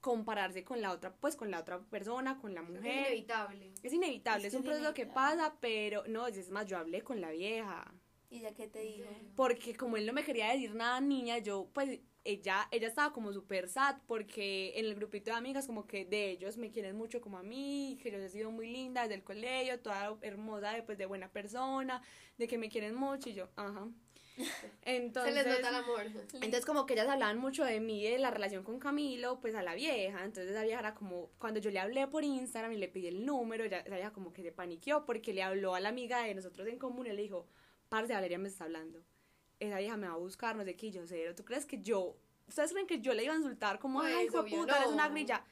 compararse con la otra, pues con la otra persona, con la mujer. Es inevitable. Es inevitable, Es es, que un es proceso que pasa, pero no, es más, yo hablé con la vieja. ¿Y ya qué te dijo? Porque como él no me quería decir nada, niña, yo, pues, ella, ella estaba como súper sad porque en el grupito de amigas como que de ellos me quieren mucho como a mí, que yo he sido muy linda desde el colegio, toda hermosa, de, pues, de buena persona, de que me quieren mucho y yo, ajá. Entonces, Se les nota el amor. entonces como que ellas hablaban mucho de mí, de la relación con Camilo, pues a la vieja, entonces la vieja era como, cuando yo le hablé por Instagram y le pedí el número, ella, esa vieja como que se paniqueó porque le habló a la amiga de nosotros en común y le dijo, parce, Valeria me está hablando, esa vieja me va a buscar, no sé qué, y yo cero, ¿tú crees que yo, ustedes creen que yo le iba a insultar como, Pues, ay, hijo puta, eres una grilla?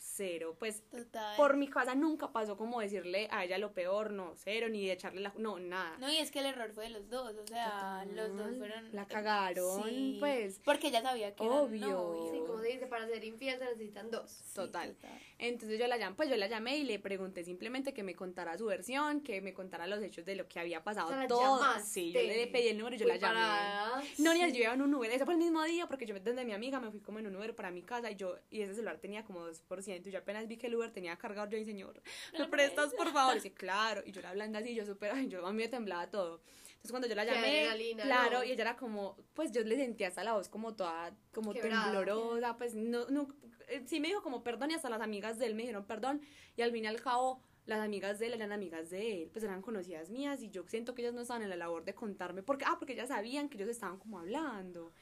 Cero, pues Total. por mi casa nunca pasó como decirle a ella lo peor, no, cero, ni de echarle la, no, nada. No, y es que el error fue de los dos, o sea, Total. los dos fueron... La cagaron, Sí, pues. Porque ella sabía que Obvio. era novio. Sí, como se dice, para ser infiel se necesitan dos. Sí, Total. Entonces yo la llamé, pues yo la llamé y le pregunté simplemente que me contara su versión, que me contara los hechos de lo que había pasado O sea, todo. llamaste. Sí, yo le pedí el número y yo la llamé. parada. No, ni yo iba en un Uber, ese fue el mismo día porque yo desde mi amiga me fui como en un Uber para mi casa y yo, y ese celular tenía como 2% y yo apenas vi que el Uber tenía cargado, yo dije, señor, ¿me prestas por favor? Y dice, claro, y yo la hablando así, yo súper, yo a mí me temblaba todo. Entonces cuando yo la llamé, claro, ¿no? y ella era como, pues yo le sentía hasta la voz como toda, como Quebrada. temblorosa, pues no, no, eh, sí me dijo como perdón y hasta las amigas de él me dijeron perdón y al fin y al cabo las amigas de él eran amigas de él, pues eran conocidas mías y yo siento que ellas no estaban en la labor de contarme porque, ah, porque ellas sabían que ellos estaban como hablando.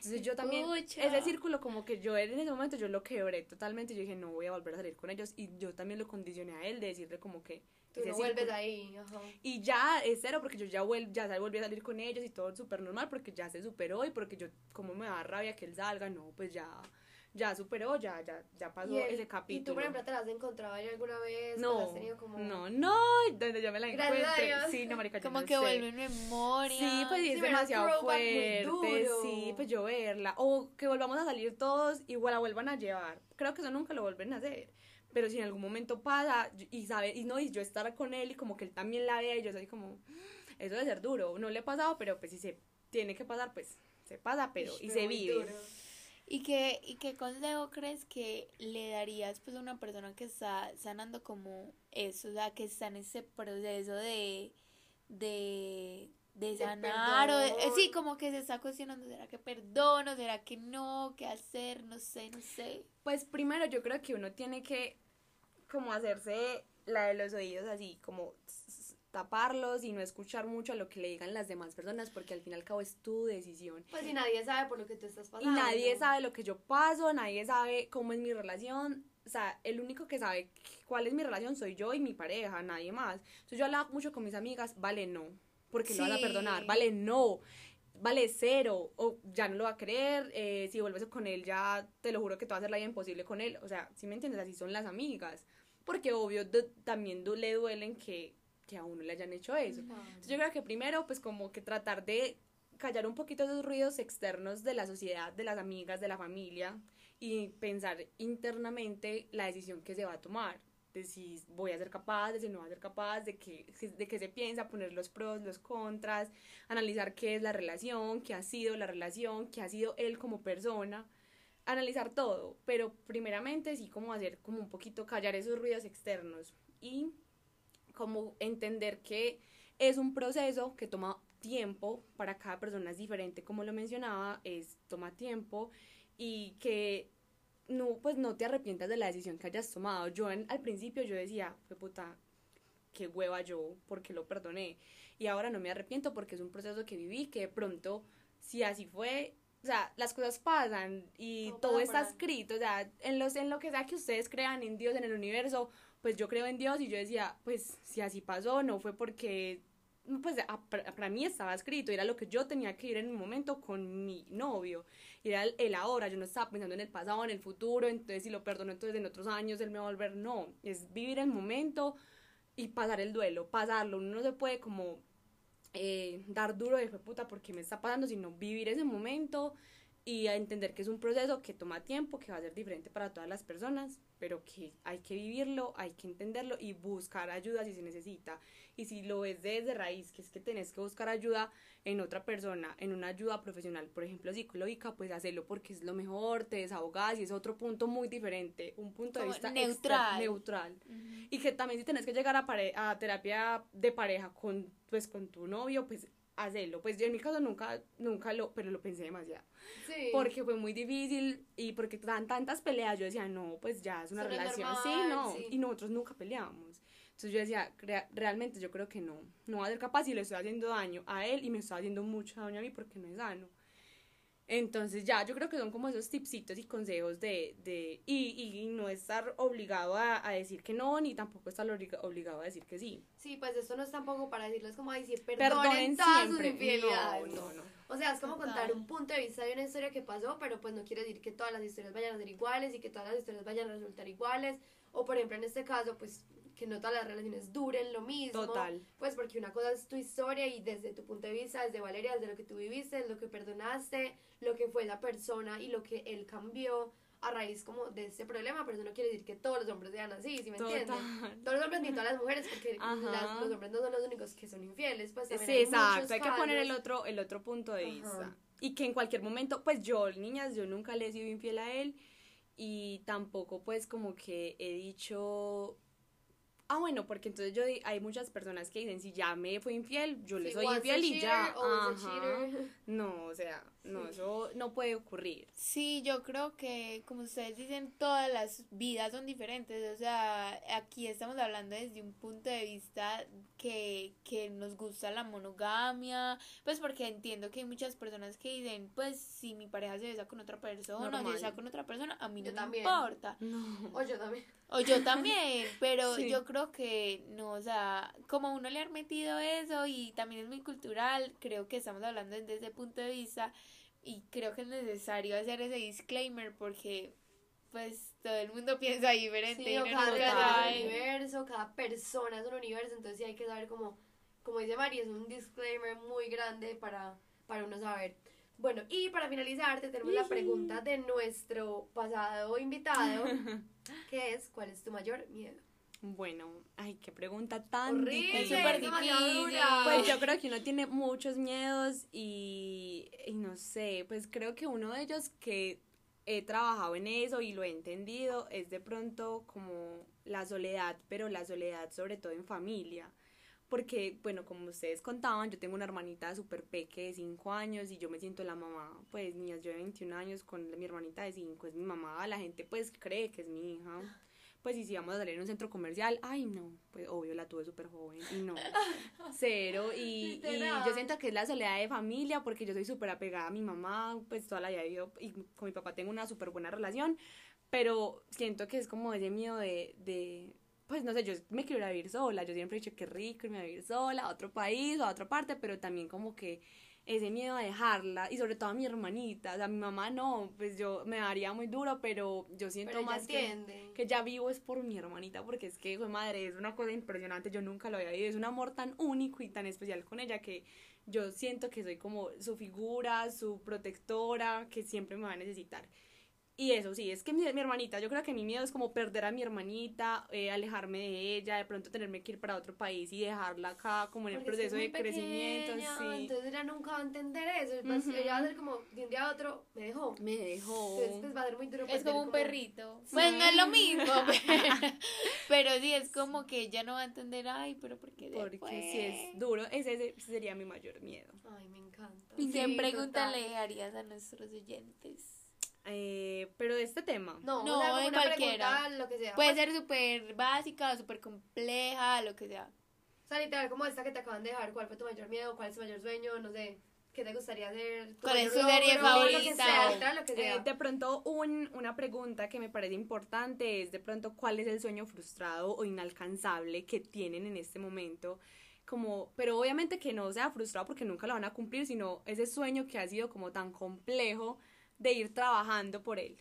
Entonces yo también, Pucha. ese círculo como que yo en ese momento yo lo quebré totalmente, yo dije no voy a volver a salir con ellos y yo también lo condicioné a él de decirle como que... Tú no vuelves círculo- ahí. Ajá. y ya es cero porque yo ya, vuel ya volví a salir con ellos y todo súper normal porque ya se superó y porque yo, como me da rabia que él salga, no, pues ya, ya superó, ya, ya, ya pasó Y ese ¿Y capítulo. tú, por ejemplo, te la has encontrado ahí alguna vez? ¿Te la no, has tenido como... no, no, donde yo me la encuentre. Sí, no, marica, yo Como no que sé. vuelve en memoria. Sí, pues y Sí, es demasiado fuerte. Sí, pues yo verla. O que volvamos a salir todos, igual la vuelvan a llevar. Creo que eso nunca lo vuelven a hacer. Pero si en algún momento pasa y sabe, y no, y yo estar con él y como que él también la vea y yo soy como, eso debe ser duro. No le ha pasado, pero pues si se tiene que pasar, pues se pasa, pero y se vive. duro. ¿Y qué, ¿Y qué consejo crees que le darías pues a una persona que está sanando como eso? O sea, que está en ese proceso de, de, de De sanar o de- eh, sí, como que se está cuestionando, ¿será que perdono? ¿Será que no? ¿Qué hacer? No sé, no sé. Pues primero yo creo que uno tiene que como hacerse la de los oídos así, como taparlos y no escuchar mucho a lo que le digan las demás personas porque al fin y al cabo es tu decisión. Pues si nadie sabe por lo que tú estás Y pasando. nadie sabe lo que yo paso, nadie sabe cómo es mi relación. O sea, el único que sabe cuál es mi relación soy yo y mi pareja, nadie más. Entonces yo hablaba mucho con mis amigas, vale, no. Porque lo vas a Sí. perdonar, vale, no. Vale, cero. O ya no lo va a creer. eh, si vuelves con él, ya te lo juro que te va a hacer la vida imposible con él. O sea, si me entiendes, así son las amigas. Porque obvio también le duelen que, que a uno le hayan hecho eso. Claro. Entonces yo creo que primero, pues como que tratar de callar un poquito esos ruidos externos de la sociedad, de las amigas, de la familia y pensar internamente la decisión que se va a tomar, de si voy a ser capaz, de si no voy a ser capaz, de qué de qué se piensa, poner los pros, los contras, analizar qué es la relación, qué ha sido la relación, qué ha sido él como persona, analizar todo, pero primeramente sí como hacer como un poquito callar esos ruidos externos y como entender que es un proceso que toma tiempo, para cada persona es diferente, como lo mencionaba, es toma tiempo y que no, pues no te arrepientas de la decisión que hayas tomado. Yo al principio yo decía, fue puta, qué hueva yo, porque lo perdoné. Y ahora no me arrepiento porque es un proceso que viví, que de pronto, si así fue, o sea, las cosas pasan y todo, está escrito, o sea, en, los, en lo que sea que ustedes crean en Dios, en el universo, pues yo creo en Dios y yo decía, pues si así pasó, no fue porque, pues para mí estaba escrito, era lo que yo tenía que ir en un momento con mi novio, era el, ahora, yo no estaba pensando en el pasado, en el futuro, entonces si lo perdono, entonces en otros años él me va a volver, no, es vivir el momento y pasar el duelo, pasarlo, uno no se puede como eh, dar duro de puta porque me está pasando, sino vivir ese momento y a entender que es un proceso que toma tiempo, que va a ser diferente para todas las personas, pero que hay que vivirlo, hay que entenderlo y buscar ayuda si se necesita. Y si lo ves desde raíz, que es que tenés que buscar ayuda en otra persona, en una ayuda profesional, por ejemplo psicológica, pues hacerlo porque es lo mejor, te desahogas y es otro punto muy diferente, un punto de vista neutral. neutral. Y que también si tenés que llegar a, a terapia de pareja con, pues, con tu novio, pues hacerlo. Pues yo en mi caso nunca, nunca lo, pero lo pensé demasiado. Porque fue muy difícil y porque dan tantas peleas, yo decía, no, pues ya es una relación, sí, no. Y nosotros nunca peleamos. Entonces yo decía, realmente yo creo que no, no va a ser capaz y le estoy haciendo daño a él y me estoy haciendo mucho daño a mí porque no es sano. Entonces ya, yo creo que son como esos tipsitos y consejos de, de y, y no estar obligado a, a, decir que no, ni tampoco estar obligado a decir que sí. Sí, pues esto no es tampoco para decirles como decir perdonen, todas sus infidelidades. No, no, no. O sea, es como contar un punto de vista de una historia que pasó, pero pues no quiere decir que todas las historias vayan a ser iguales y que todas las historias vayan a resultar iguales. O por ejemplo, en este caso, pues que no todas las relaciones duren lo mismo. Total. Pues porque una cosa es tu historia y desde tu punto de vista, desde Valeria, desde lo que tú viviste, lo que perdonaste, lo que fue la persona y lo que él cambió a raíz como de ese problema, pero eso no quiere decir que todos los hombres sean así, ¿sí me entiendes? Todos los hombres ni todas las mujeres, porque los hombres no son los únicos que son infieles, pues Sí, exacto, hay que poner el otro, el otro punto de vista. Y que en cualquier momento, pues yo, niñas, yo nunca le he sido infiel a él y tampoco pues como que he dicho Ah, bueno, porque entonces yo hay muchas personas que dicen, si ya me fue infiel, yo le soy infiel y ya. No, o sea, no, eso no puede ocurrir. Sí, yo creo que, como ustedes dicen, todas las vidas son diferentes. O sea, aquí estamos hablando desde un punto de vista que, que nos gusta la monogamia. Pues porque entiendo que hay muchas personas que dicen, pues si mi pareja se besa con otra persona o se besa con otra persona, a mí no me importa. O yo también. O yo también, pero yo creo que no, o sea, como uno le ha metido eso y también es muy cultural, creo que estamos hablando desde ese punto de vista y creo que es necesario hacer ese disclaimer porque pues todo el mundo piensa diferente. Sí, cada, universo, cada persona es un universo, entonces sí hay que saber como, como dice María, es un disclaimer muy grande para, para uno saber. Bueno, y para finalizar, tenemos la pregunta de nuestro pasado invitado, que es, ¿cuál es tu mayor miedo? Bueno, ay, qué pregunta tan difícil. Pues yo creo que uno tiene muchos miedos y, y no sé, pues creo que uno de ellos que he trabajado en eso y lo he entendido es de pronto como la soledad, pero la soledad sobre todo en familia. Porque, bueno, como ustedes contaban, yo tengo una hermanita súper peque de 5 años y yo me siento la mamá, pues niñas, yo de 21 años con mi hermanita de 5, es mi mamá, la gente pues cree que es mi hija pues y si vamos a salir en un centro comercial, ay no, pues obvio la tuve súper joven y no, cero y, y, yo siento que es la soledad de familia porque yo soy súper apegada a mi mamá, pues toda la vida y con mi papá tengo una súper buena relación, pero siento que es como ese miedo de, de, pues no sé, yo me quiero ir a vivir sola, yo siempre he dicho que rico irme a vivir sola, a otro país o a otra parte, pero también como que ese miedo a dejarla y sobre todo a mi hermanita, o sea, a mi mamá no, pues yo me daría muy duro, pero yo siento más que, que, ya vivo es por mi hermanita, porque es que, madre, es una cosa impresionante, yo nunca lo había vivido, es un amor tan único y tan especial con ella que yo siento que soy como su figura, su protectora, que siempre me va a necesitar. Y eso sí, es que mi, mi, hermanita, yo creo que mi miedo es como perder a mi hermanita, eh, alejarme de ella, de pronto tenerme que ir para otro país y dejarla acá como en el proceso de crecimiento. Sí. Entonces ella nunca va a entender eso. Pues, ella va a ser como de un día a otro, me dejó. Me dejó. Entonces pues, va a ser muy duro. Es como un perrito. Pues no es lo mismo. pero, sí, es como que ella no va a entender, ay, pero ¿por qué Porque si es duro, ese, ese, sería mi mayor miedo. Ay, me encanta. ¿Y qué pregunta le harías a nuestros oyentes? Eh, pero de este tema. No, no o sea, cualquiera. lo que sea. Puede ser súper básica, súper compleja, lo que sea. O sea, literal, como esta que te acaban de dejar, ¿cuál fue tu mayor miedo? ¿Cuál es tu mayor sueño? No sé. ¿Qué te gustaría hacer? ¿Cuál es tu serie favorita? Lo que sea, Eh, de pronto, un, una pregunta que me parece importante es de pronto, ¿cuál es el sueño frustrado o inalcanzable que tienen en este momento? Como, pero obviamente que no sea frustrado porque nunca lo van a cumplir, sino ese sueño que ha sido como tan complejo de ir trabajando por él.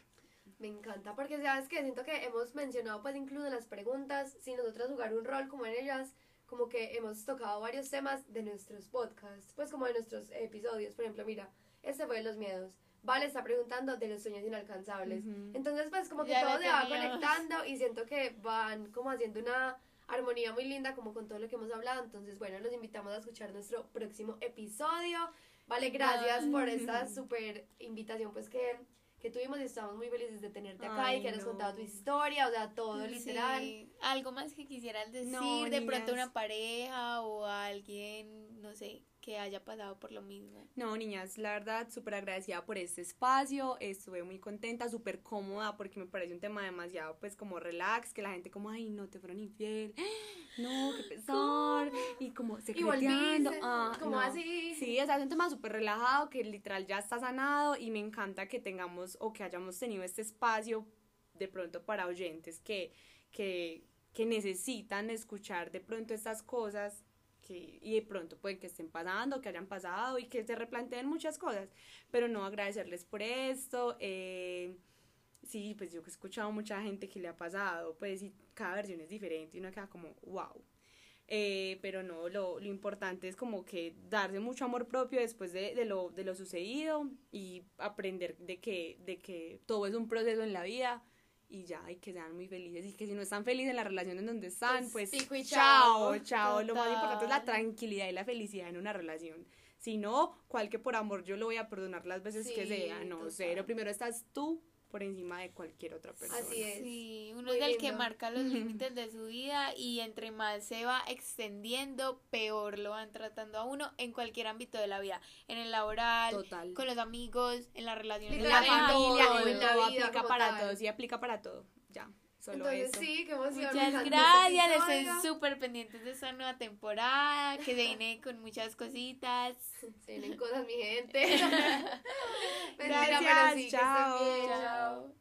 Me encanta, porque sabes que siento que hemos mencionado, pues incluso en las preguntas, si nosotros jugar un rol como en ellas, como que hemos tocado varios temas de nuestros podcasts, pues como de nuestros episodios. Por ejemplo, mira, este fue de los miedos. Vale está preguntando de los sueños inalcanzables. Entonces, pues como que todo se va conectando y siento que van como haciendo una armonía muy linda como con todo lo que hemos hablado. Entonces, bueno, los invitamos a escuchar nuestro próximo episodio. Vale, gracias por esta súper invitación, pues que, que tuvimos y estamos muy felices de tenerte acá y que hayas contado tu historia, o sea, todo literal. Algo más que quisieras decir, de pronto una pareja o alguien, no sé, que haya pasado por lo mismo. No, niñas, la verdad, súper agradecida por este espacio, estuve muy contenta, súper cómoda, porque me parece un tema demasiado, pues, como relax, que la gente como, ay, no te fueron infiel, no, qué pesar, y como secreteando, ah, como así. Sí, o sea, es un tema súper relajado, que literal ya está sanado, y me encanta que tengamos, o que hayamos tenido este espacio, de pronto, para oyentes que, que, que necesitan escuchar de pronto estas cosas y de pronto pueden que estén pasando, que hayan pasado y que se replanteen muchas cosas, pero no agradecerles por esto. Eh, sí, pues yo he escuchado mucha gente que le ha pasado, pues y cada versión es diferente y uno queda como, wow. Eh, pero no, lo, lo, importante es como que darse mucho amor propio después de, de, lo, de lo sucedido y aprender de que, de que todo es un proceso en la vida y ya, y que sean muy felices y que si no están felices en la relación en donde están, pues, pues chao, chao, lo más importante es la tranquilidad y la felicidad en una relación. Si no, cual que por amor yo lo voy a perdonar las veces que sea, no sé, lo primero estás tú por encima de cualquier otra persona. Así es. Sí, uno es el que marca los límites de su vida y entre más se va extendiendo, peor lo van tratando a uno en cualquier ámbito de la vida, en el laboral, con los amigos, en las relaciones, en la familia, en la vida, aplica para todo, sí aplica para todo. Ya. Solo Entonces, sí, qué emoción. Muchas gracias, estén súper pendientes de esta nueva temporada, que se viene con muchas cositas. Se vienen cosas, mi gente. gracias, chao.